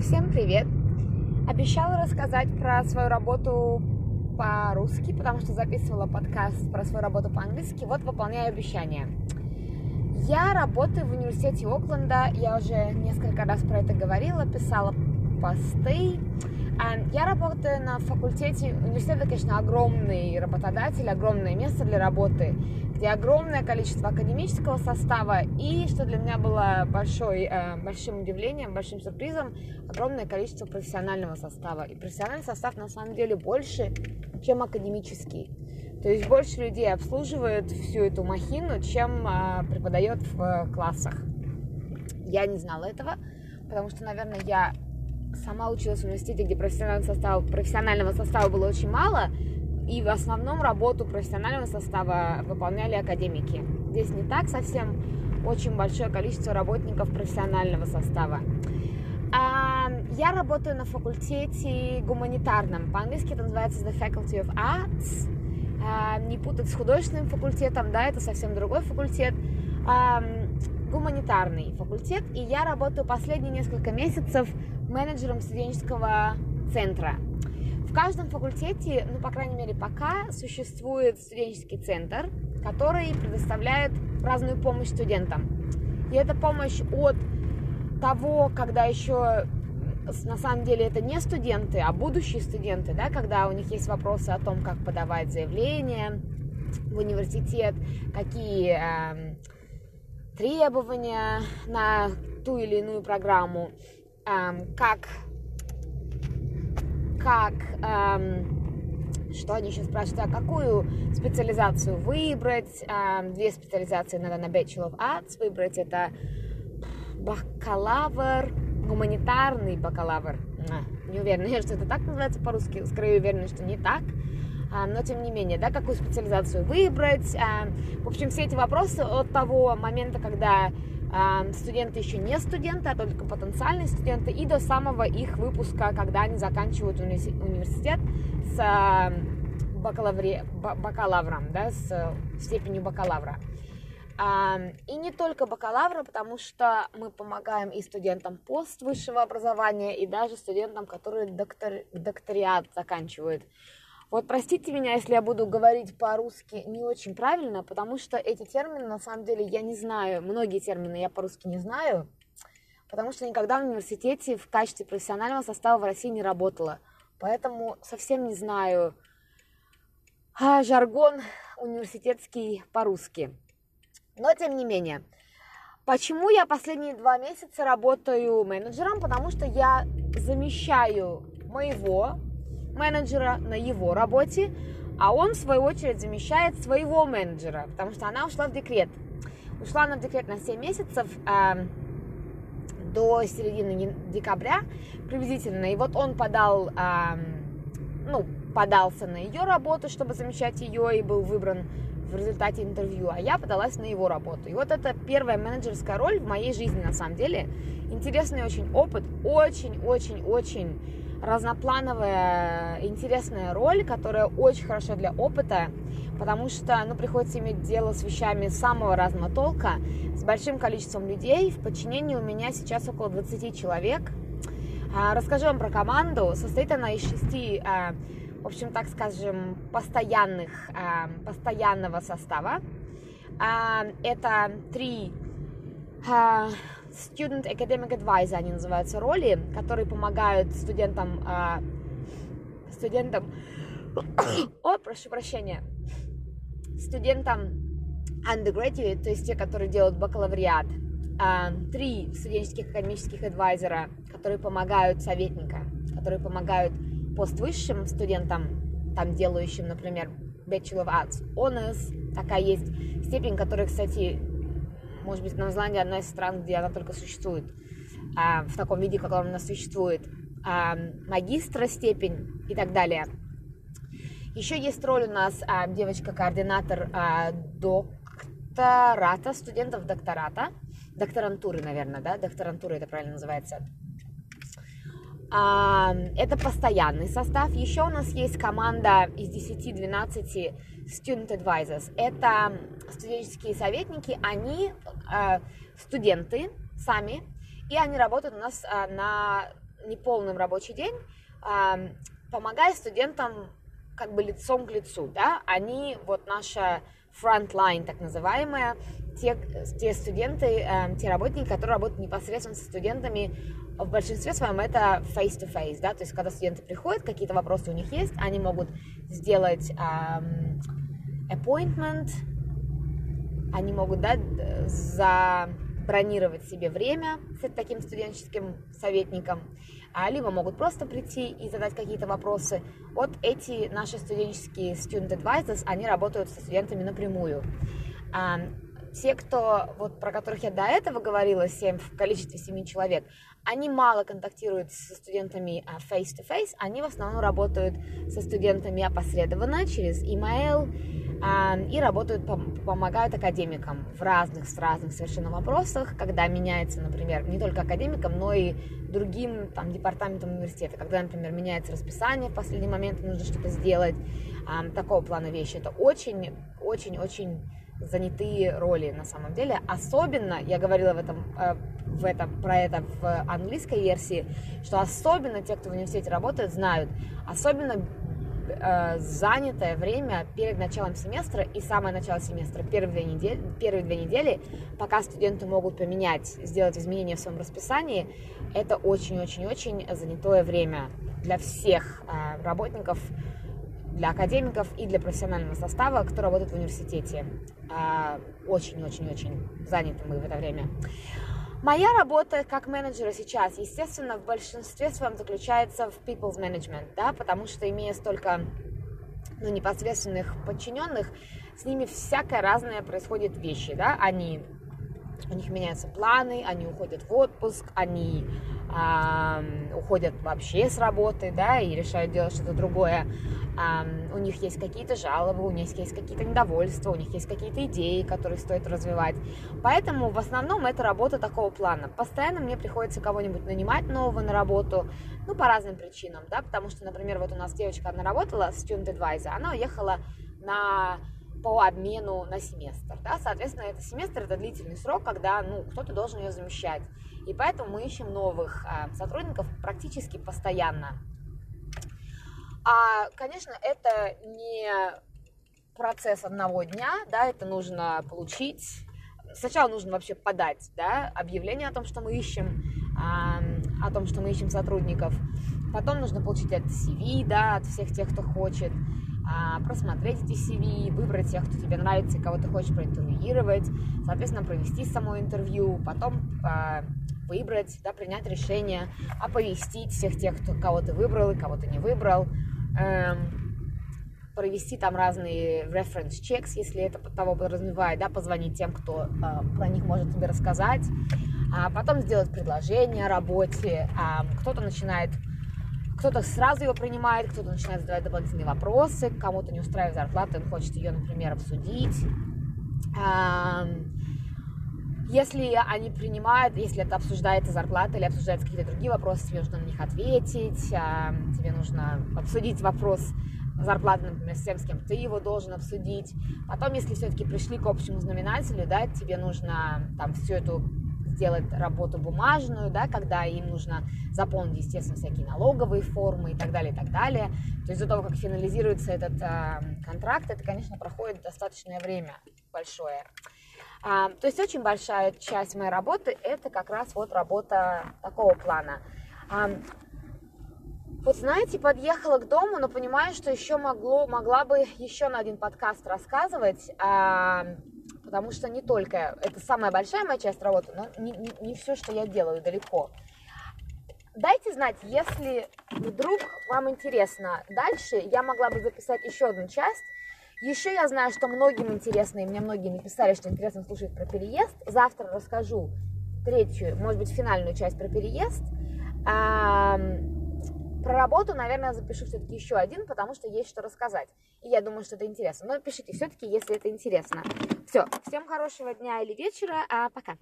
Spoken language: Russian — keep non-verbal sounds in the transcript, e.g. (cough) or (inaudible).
Всем привет! Обещала рассказать про свою работу по-русски, потому что записывала подкаст про свою работу по-английски. Вот выполняю обещание. Я работаю в университете Окленда. Я уже несколько раз про это говорила, писала посты. Я работаю на факультете. Университет, конечно, огромный работодатель, огромное место для работы, где огромное количество академического состава и, что для меня было большой, э, большим удивлением, большим сюрпризом, огромное количество профессионального состава. И профессиональный состав на самом деле больше, чем академический. То есть больше людей обслуживает всю эту махину, чем э, преподает в классах. Я не знала этого, потому что, наверное, я сама училась в университете, где профессионального состава, профессионального состава было очень мало, и в основном работу профессионального состава выполняли академики. Здесь не так совсем очень большое количество работников профессионального состава. А, я работаю на факультете гуманитарном. По-английски это называется The Faculty of Arts. А, не путать с художественным факультетом, да, это совсем другой факультет. А, гуманитарный факультет. И я работаю последние несколько месяцев менеджером студенческого центра. В каждом факультете, ну, по крайней мере, пока существует студенческий центр, который предоставляет разную помощь студентам. И эта помощь от того, когда еще на самом деле это не студенты, а будущие студенты, да, когда у них есть вопросы о том, как подавать заявление в университет, какие э, требования на ту или иную программу, эм, как, как, эм, что они еще спрашивают, а какую специализацию выбрать, эм, две специализации надо на Bachelor of Arts выбрать, это бакалавр, гуманитарный бакалавр, не уверена, что это так называется по-русски, скорее уверена, что не так, но тем не менее, да, какую специализацию выбрать. А, в общем, все эти вопросы от того момента, когда студенты еще не студенты, а только потенциальные студенты, и до самого их выпуска, когда они заканчивают университет с бакалавре, бакалавром, да, с степенью бакалавра. И не только бакалавра, потому что мы помогаем и студентам пост высшего образования, и даже студентам, которые доктор, докториат заканчивают. Вот простите меня, если я буду говорить по-русски не очень правильно, потому что эти термины, на самом деле, я не знаю. Многие термины я по-русски не знаю, потому что никогда в университете в качестве профессионального состава в России не работала. Поэтому совсем не знаю а, жаргон университетский по-русски. Но, тем не менее, почему я последние два месяца работаю менеджером? Потому что я замещаю моего менеджера на его работе, а он, в свою очередь, замещает своего менеджера, потому что она ушла в декрет. Ушла она в декрет на 7 месяцев э, до середины декабря приблизительно. И вот он подал, э, ну, подался на ее работу, чтобы замещать ее, и был выбран в результате интервью, а я подалась на его работу. И вот это первая менеджерская роль в моей жизни, на самом деле. Интересный очень опыт, очень-очень-очень разноплановая, интересная роль, которая очень хорошо для опыта, потому что ну, приходится иметь дело с вещами самого разного толка, с большим количеством людей. В подчинении у меня сейчас около 20 человек. А, расскажу вам про команду. Состоит она из шести, а, в общем, так скажем, постоянных, а, постоянного состава. Это три Student Academic Advisor, они называются роли, которые помогают студентам, э, студентам, (coughs) о, прошу прощения, студентам undergraduate, то есть те, которые делают бакалавриат, э, три студенческих академических адвайзера, которые помогают советника, которые помогают поствысшим студентам, там делающим, например, Bachelor of Arts Honors, такая есть степень, которая, кстати, может быть, Новая Зеландия одна из стран, где она только существует, а, в таком виде, в каком она существует, а, магистра степень и так далее. Еще есть роль у нас а, девочка-координатор а, доктората, студентов доктората, докторантуры, наверное, да, докторантура это правильно называется. Это постоянный состав. Еще у нас есть команда из 10-12 student advisors. Это студенческие советники, они э, студенты сами, и они работают у нас э, на неполным рабочий день, помогая студентам как бы лицом к лицу, да, они вот наша frontline, так называемая, те, те студенты, э, те работники, которые работают непосредственно со студентами, в большинстве своем это face-to-face, да, то есть когда студенты приходят, какие-то вопросы у них есть, они могут сделать эм, appointment, они могут, да, забронировать себе время с таким студенческим советником, а либо могут просто прийти и задать какие-то вопросы. Вот эти наши студенческие student advisors, они работают со студентами напрямую. А, те, кто, вот про которых я до этого говорила, 7, в количестве 7 человек, они мало контактируют со студентами а, face-to-face, они в основном работают со студентами опосредованно через email, и работают, помогают академикам в разных, в разных совершенно вопросах, когда меняется, например, не только академикам, но и другим там, департаментам университета, когда, например, меняется расписание в последний момент, нужно что-то сделать, такого плана вещи. Это очень, очень, очень занятые роли на самом деле. Особенно, я говорила в этом, в этом, про это в английской версии, что особенно те, кто в университете работает, знают, особенно э, занятое время перед началом семестра и самое начало семестра, первые две недели, первые две недели, пока студенты могут поменять, сделать изменения в своем расписании, это очень-очень-очень занятое время для всех э, работников, для академиков и для профессионального состава, кто работает в университете. А, очень-очень-очень заняты мы в это время. Моя работа как менеджера сейчас, естественно, в большинстве своем заключается в people's management, да, потому что имея столько ну, непосредственных подчиненных, с ними всякое разное происходит вещи, да, они, у них меняются планы, они уходят в отпуск, они э, уходят вообще с работы, да, и решают делать что-то другое, у них есть какие-то жалобы, у них есть какие-то недовольства, у них есть какие-то идеи, которые стоит развивать. Поэтому в основном это работа такого плана. Постоянно мне приходится кого-нибудь нанимать нового на работу, ну, по разным причинам, да, потому что, например, вот у нас девочка, одна работала, student advisor, она уехала на по обмену на семестр, да, соответственно, это семестр, это длительный срок, когда, ну, кто-то должен ее замещать, и поэтому мы ищем новых э, сотрудников практически постоянно, а, конечно, это не процесс одного дня, да, это нужно получить. Сначала нужно вообще подать, да, объявление о том, что мы ищем, а, о том, что мы ищем сотрудников. Потом нужно получить это CV, да, от всех тех, кто хочет, просмотреть эти CV, выбрать тех, кто тебе нравится, кого ты хочешь проинтервьюировать, соответственно, провести само интервью, потом а, выбрать, да, принять решение, оповестить всех тех, кто, кого ты выбрал и кого ты не выбрал, эм, провести там разные reference checks, если это того подразумевает, да, позвонить тем, кто э, про них может тебе рассказать, а потом сделать предложение о работе, а, кто-то начинает кто-то сразу его принимает, кто-то начинает задавать дополнительные вопросы, кому-то не устраивает зарплата, он хочет ее, например, обсудить. Если они принимают, если это обсуждается зарплата или обсуждаются какие-то другие вопросы, тебе нужно на них ответить, тебе нужно обсудить вопрос зарплаты, например, с тем, с кем ты его должен обсудить. Потом, если все-таки пришли к общему знаменателю, да, тебе нужно там всю эту сделать работу бумажную, да, когда им нужно заполнить, естественно, всякие налоговые формы и так далее, и так далее. То есть до того, как финализируется этот э, контракт, это, конечно, проходит достаточное время большое. А, то есть очень большая часть моей работы это как раз вот работа такого плана. А, вот знаете, подъехала к дому, но понимаю, что еще могло, могла бы еще на один подкаст рассказывать, а, потому что не только, это самая большая моя часть работы, но не, не, не все, что я делаю, далеко. Дайте знать, если вдруг вам интересно дальше, я могла бы записать еще одну часть, еще я знаю, что многим интересно, и мне многие написали, что интересно слушать про переезд. Завтра расскажу третью, может быть, финальную часть про переезд. А, про работу, наверное, запишу все-таки еще один, потому что есть что рассказать. И я думаю, что это интересно. Но пишите все-таки, если это интересно. Все, всем хорошего дня или вечера. А, пока.